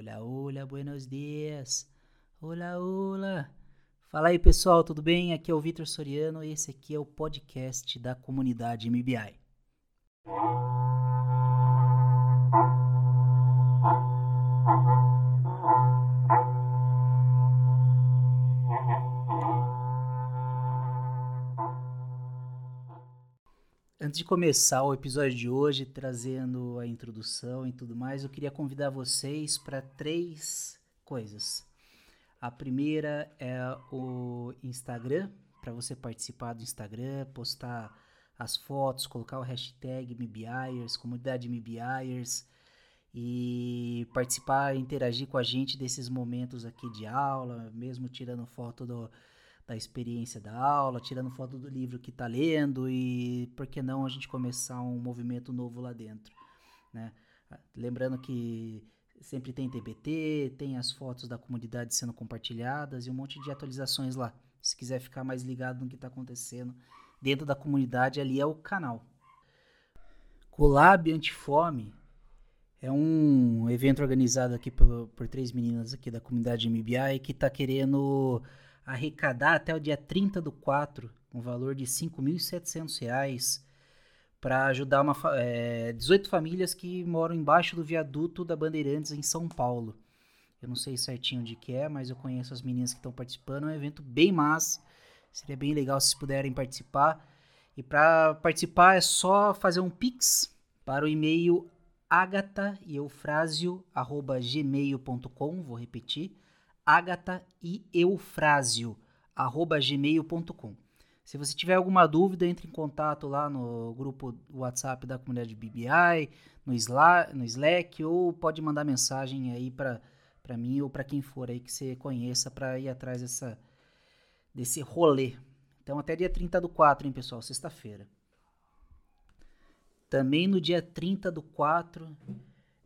Olá, olá, buenos dias. Olá, olá. Fala aí, pessoal, tudo bem? Aqui é o Vitor Soriano e esse aqui é o podcast da comunidade MBI. Antes de começar o episódio de hoje, trazendo a introdução e tudo mais, eu queria convidar vocês para três coisas. A primeira é o Instagram, para você participar do Instagram, postar as fotos, colocar o hashtag MBIers, comunidade MBIers, e participar, interagir com a gente desses momentos aqui de aula, mesmo tirando foto do, da experiência da aula, tirando foto do livro que está lendo e por que não a gente começar um movimento novo lá dentro, né? Lembrando que sempre tem TBT, tem as fotos da comunidade sendo compartilhadas e um monte de atualizações lá. Se quiser ficar mais ligado no que está acontecendo dentro da comunidade, ali é o canal. Colab Antifome é um evento organizado aqui por, por três meninas aqui da comunidade MBI que está querendo arrecadar até o dia 30 do 4 um valor de R$ 5.700 para ajudar uma, é, 18 famílias que moram embaixo do viaduto da Bandeirantes em São Paulo. Eu não sei certinho de que é, mas eu conheço as meninas que estão participando. É um evento bem massa. Seria bem legal se vocês puderem participar. E para participar é só fazer um pix para o e-mail agataeufrásio.gmail.com. Vou repetir agatha e eufrásio, arroba gmail.com. Se você tiver alguma dúvida, entre em contato lá no grupo WhatsApp da comunidade BBI, no Slack, no Slack ou pode mandar mensagem aí para mim ou para quem for aí que você conheça para ir atrás dessa, desse rolê. Então até dia 30 do 4, hein, pessoal? Sexta-feira. Também no dia 30 do 4,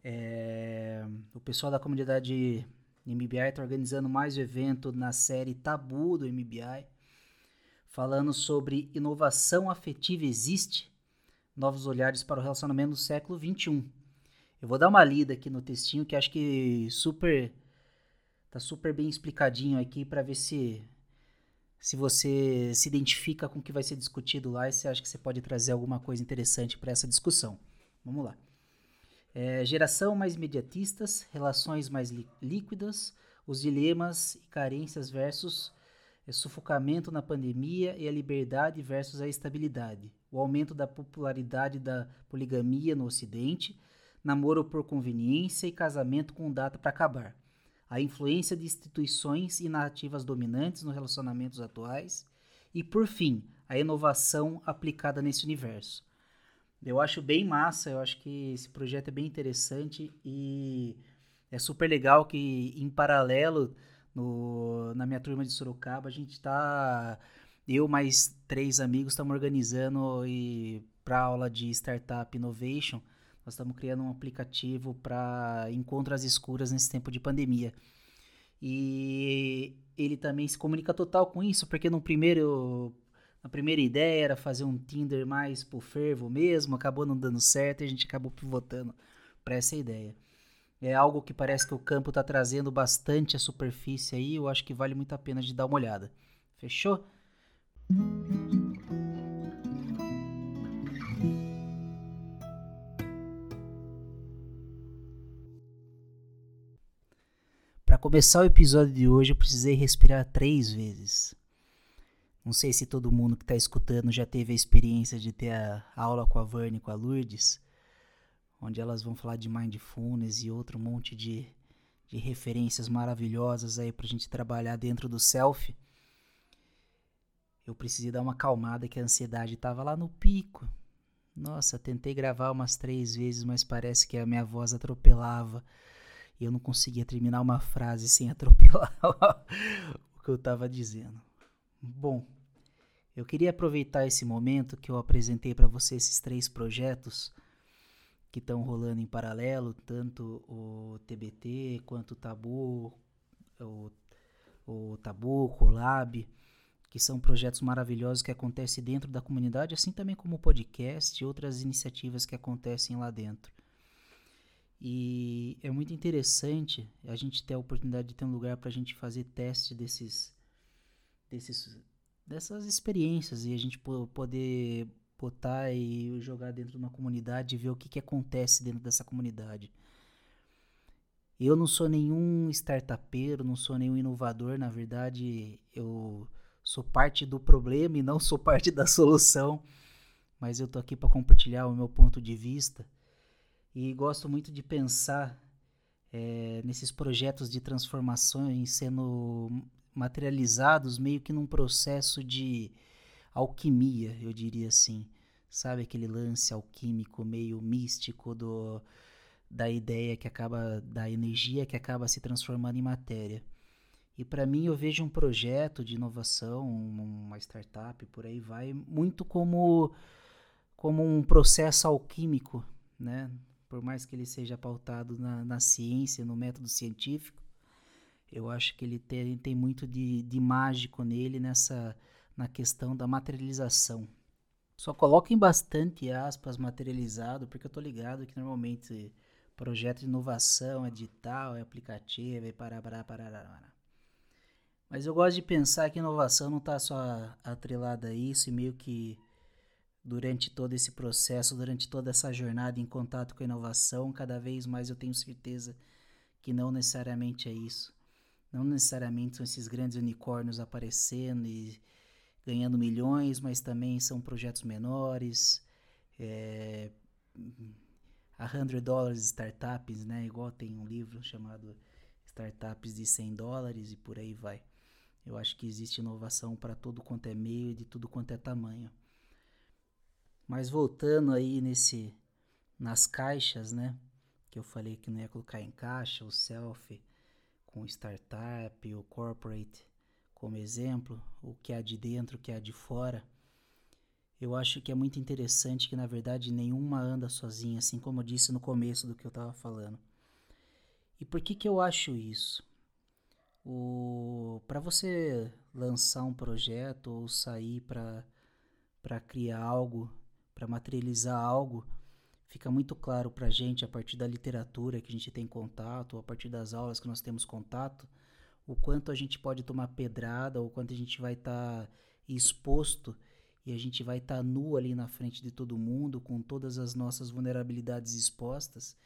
é, o pessoal da comunidade MBI está organizando mais um evento na série Tabu do MBI, falando sobre inovação afetiva existe, novos olhares para o relacionamento no século 21. Eu vou dar uma lida aqui no textinho que acho que super tá super bem explicadinho aqui para ver se se você se identifica com o que vai ser discutido lá e se acha que você pode trazer alguma coisa interessante para essa discussão. Vamos lá. É, geração mais imediatistas, relações mais líquidas, os dilemas e carências versus é, sufocamento na pandemia e a liberdade versus a estabilidade, o aumento da popularidade da poligamia no Ocidente, namoro por conveniência e casamento com data para acabar, a influência de instituições e narrativas dominantes nos relacionamentos atuais. E, por fim, a inovação aplicada nesse universo eu acho bem massa, eu acho que esse projeto é bem interessante e é super legal que em paralelo no, na minha turma de Sorocaba a gente está eu mais três amigos estamos organizando e para aula de startup innovation nós estamos criando um aplicativo para encontros escuras nesse tempo de pandemia. E ele também se comunica total com isso porque no primeiro a primeira ideia era fazer um Tinder mais pro fervo mesmo, acabou não dando certo e a gente acabou pivotando para essa ideia. É algo que parece que o campo está trazendo bastante a superfície aí, eu acho que vale muito a pena de dar uma olhada. Fechou? Para começar o episódio de hoje, eu precisei respirar três vezes. Não sei se todo mundo que está escutando já teve a experiência de ter a aula com a Verne e com a Lourdes, onde elas vão falar de mindfulness e outro monte de, de referências maravilhosas aí para a gente trabalhar dentro do self. Eu precisei dar uma calmada que a ansiedade estava lá no pico. Nossa, tentei gravar umas três vezes, mas parece que a minha voz atropelava e eu não conseguia terminar uma frase sem atropelar o que eu estava dizendo. Bom, eu queria aproveitar esse momento que eu apresentei para você esses três projetos que estão rolando em paralelo, tanto o TBT quanto o Tabu, o, o Tabu, o Colab, que são projetos maravilhosos que acontecem dentro da comunidade, assim também como o podcast e outras iniciativas que acontecem lá dentro. E é muito interessante a gente ter a oportunidade de ter um lugar para a gente fazer teste desses, desses, dessas experiências e a gente poder botar e jogar dentro de uma comunidade e ver o que, que acontece dentro dessa comunidade. Eu não sou nenhum startupeiro, não sou nenhum inovador, na verdade, eu sou parte do problema e não sou parte da solução, mas eu tô aqui para compartilhar o meu ponto de vista e gosto muito de pensar é, nesses projetos de transformações sendo materializados meio que num processo de alquimia, eu diria assim. Sabe aquele lance alquímico meio místico do da ideia que acaba da energia que acaba se transformando em matéria. E para mim eu vejo um projeto de inovação, uma startup por aí vai, muito como como um processo alquímico, né? por mais que ele seja pautado na, na ciência, no método científico, eu acho que ele tem, tem muito de, de mágico nele nessa na questão da materialização. Só coloquem bastante aspas materializado, porque eu tô ligado que normalmente projeto de inovação é digital, é aplicativo, é pará, pará, pará, pará. Mas eu gosto de pensar que inovação não está só atrelada a isso e meio que durante todo esse processo, durante toda essa jornada em contato com a inovação, cada vez mais eu tenho certeza que não necessariamente é isso. Não necessariamente são esses grandes unicórnios aparecendo e ganhando milhões, mas também são projetos menores, é, a 100 dólares startups, né? Igual tem um livro chamado Startups de 100 dólares e por aí vai. Eu acho que existe inovação para todo quanto é meio e de tudo quanto é tamanho. Mas voltando aí nesse nas caixas, né? Que eu falei que não ia colocar em caixa, o self com startup, o corporate como exemplo, o que há de dentro, o que há de fora. Eu acho que é muito interessante que na verdade nenhuma anda sozinha, assim como eu disse no começo do que eu estava falando. E por que que eu acho isso? Para você lançar um projeto ou sair para criar algo para materializar algo, fica muito claro para a gente, a partir da literatura que a gente tem contato, a partir das aulas que nós temos contato, o quanto a gente pode tomar pedrada, o quanto a gente vai estar tá exposto e a gente vai estar tá nu ali na frente de todo mundo, com todas as nossas vulnerabilidades expostas.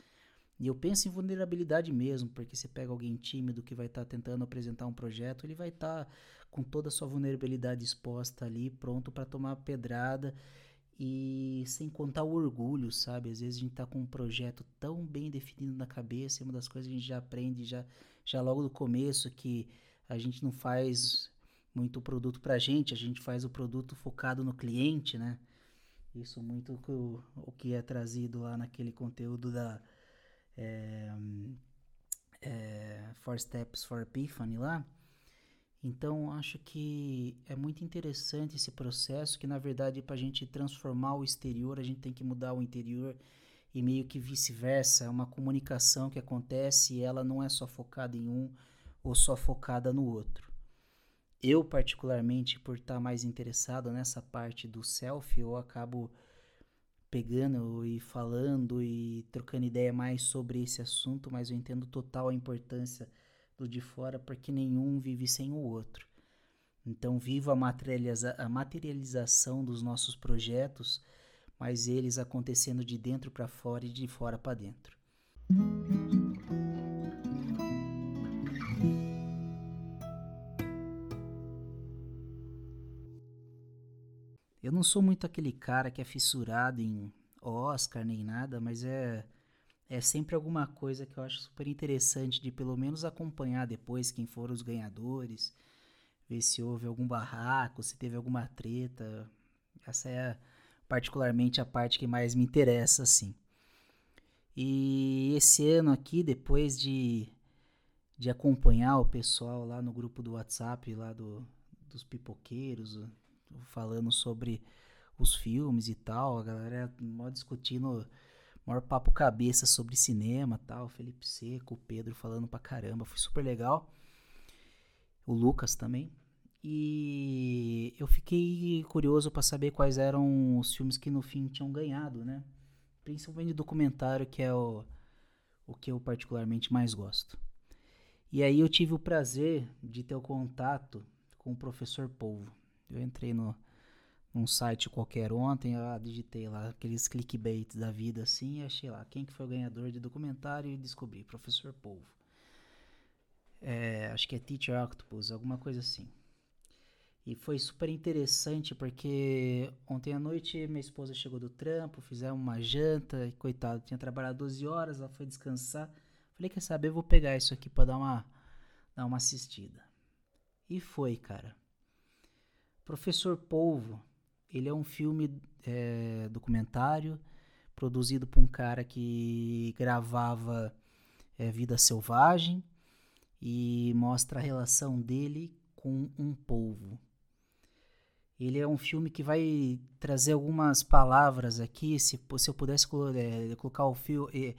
E eu penso em vulnerabilidade mesmo, porque você pega alguém tímido que vai estar tá tentando apresentar um projeto, ele vai estar tá com toda a sua vulnerabilidade exposta ali, pronto para tomar pedrada e sem contar o orgulho, sabe? Às vezes a gente tá com um projeto tão bem definido na cabeça, e uma das coisas que a gente já aprende já, já logo do começo que a gente não faz muito produto pra gente, a gente faz o produto focado no cliente, né? Isso muito o, o que é trazido lá naquele conteúdo da é, é, Four Steps for Epiphany lá. Então, acho que é muito interessante esse processo, que na verdade, para a gente transformar o exterior, a gente tem que mudar o interior e meio que vice-versa. É uma comunicação que acontece e ela não é só focada em um ou só focada no outro. Eu, particularmente, por estar mais interessado nessa parte do self, eu acabo pegando e falando e trocando ideia mais sobre esse assunto, mas eu entendo total a importância do de fora, porque nenhum vive sem o outro. Então, vivo a, materializa a materialização dos nossos projetos, mas eles acontecendo de dentro para fora e de fora para dentro. Eu não sou muito aquele cara que é fissurado em Oscar nem nada, mas é é sempre alguma coisa que eu acho super interessante de pelo menos acompanhar depois quem foram os ganhadores, ver se houve algum barraco, se teve alguma treta. Essa é particularmente a parte que mais me interessa, assim. E esse ano aqui, depois de, de acompanhar o pessoal lá no grupo do WhatsApp, lá do, dos pipoqueiros, falando sobre os filmes e tal, a galera mó discutindo maior papo cabeça sobre cinema tal. Felipe Seco, o Pedro falando pra caramba. Foi super legal. O Lucas também. E eu fiquei curioso para saber quais eram os filmes que no fim tinham ganhado, né? Principalmente o documentário que é o, o que eu particularmente mais gosto. E aí eu tive o prazer de ter o contato com o professor Polvo. Eu entrei no, num site qualquer ontem, eu digitei lá aqueles clickbait da vida assim, e achei lá quem que foi o ganhador de documentário e descobri, professor Polvo. É, acho que é Teacher Octopus, alguma coisa assim. E foi super interessante porque ontem à noite minha esposa chegou do trampo, fizemos uma janta, e coitado, tinha trabalhado 12 horas, ela foi descansar. Falei, quer saber, vou pegar isso aqui para dar uma, dar uma assistida. E foi, cara. Professor Polvo, ele é um filme é, documentário produzido por um cara que gravava é, Vida Selvagem e mostra a relação dele com um polvo. Ele é um filme que vai trazer algumas palavras aqui, se, se eu pudesse é, colocar o fio, é,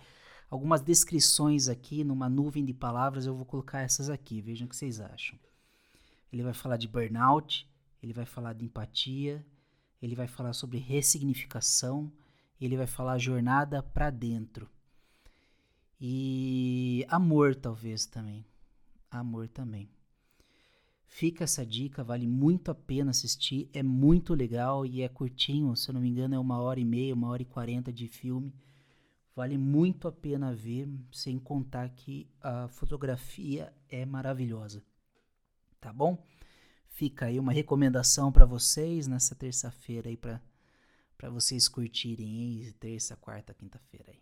algumas descrições aqui numa nuvem de palavras, eu vou colocar essas aqui, vejam o que vocês acham. Ele vai falar de burnout, ele vai falar de empatia, ele vai falar sobre ressignificação, ele vai falar jornada para dentro. E amor talvez também. Amor também. Fica essa dica, vale muito a pena assistir, é muito legal e é curtinho, se eu não me engano é uma hora e meia, uma hora e quarenta de filme. Vale muito a pena ver, sem contar que a fotografia é maravilhosa. Tá bom? Fica aí uma recomendação para vocês nessa terça-feira aí para para vocês curtirem terça, quarta, quinta-feira aí.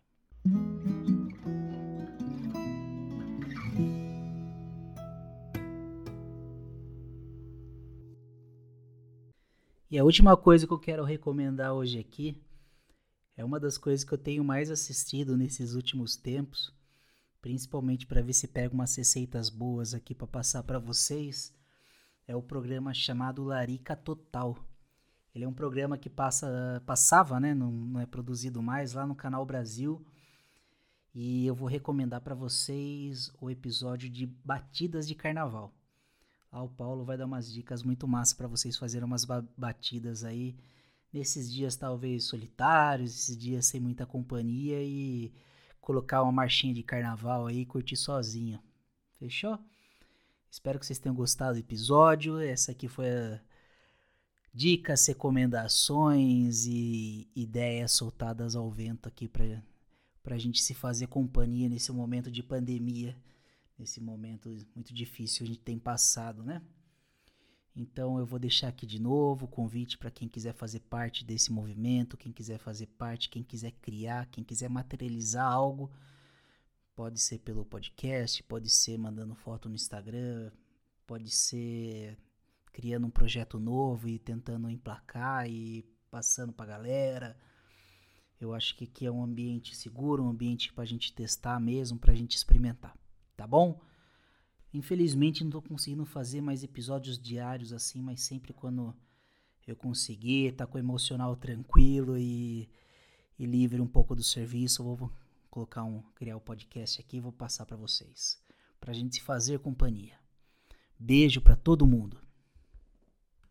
E a última coisa que eu quero recomendar hoje aqui é uma das coisas que eu tenho mais assistido nesses últimos tempos, principalmente para ver se pego umas receitas boas aqui para passar para vocês. É o programa chamado Larica Total. Ele é um programa que passa, passava, né, não, não é produzido mais lá no canal Brasil. E eu vou recomendar para vocês o episódio de Batidas de Carnaval. Lá o Paulo vai dar umas dicas muito massa para vocês fazerem umas batidas aí nesses dias talvez solitários, esses dias sem muita companhia e colocar uma marchinha de carnaval aí e curtir sozinho. Fechou? Espero que vocês tenham gostado do episódio. Essa aqui foi dicas, recomendações e ideias soltadas ao vento aqui para a gente se fazer companhia nesse momento de pandemia nesse momento muito difícil a gente tem passado, né? Então eu vou deixar aqui de novo o convite para quem quiser fazer parte desse movimento, quem quiser fazer parte, quem quiser criar, quem quiser materializar algo, pode ser pelo podcast, pode ser mandando foto no Instagram, pode ser criando um projeto novo e tentando emplacar e passando para a galera. Eu acho que aqui é um ambiente seguro, um ambiente para a gente testar mesmo, para a gente experimentar tá bom? Infelizmente não tô conseguindo fazer mais episódios diários assim, mas sempre quando eu conseguir, tá com o emocional tranquilo e, e livre um pouco do serviço, vou colocar um criar o um podcast aqui e vou passar para vocês, pra gente se fazer companhia. Beijo para todo mundo.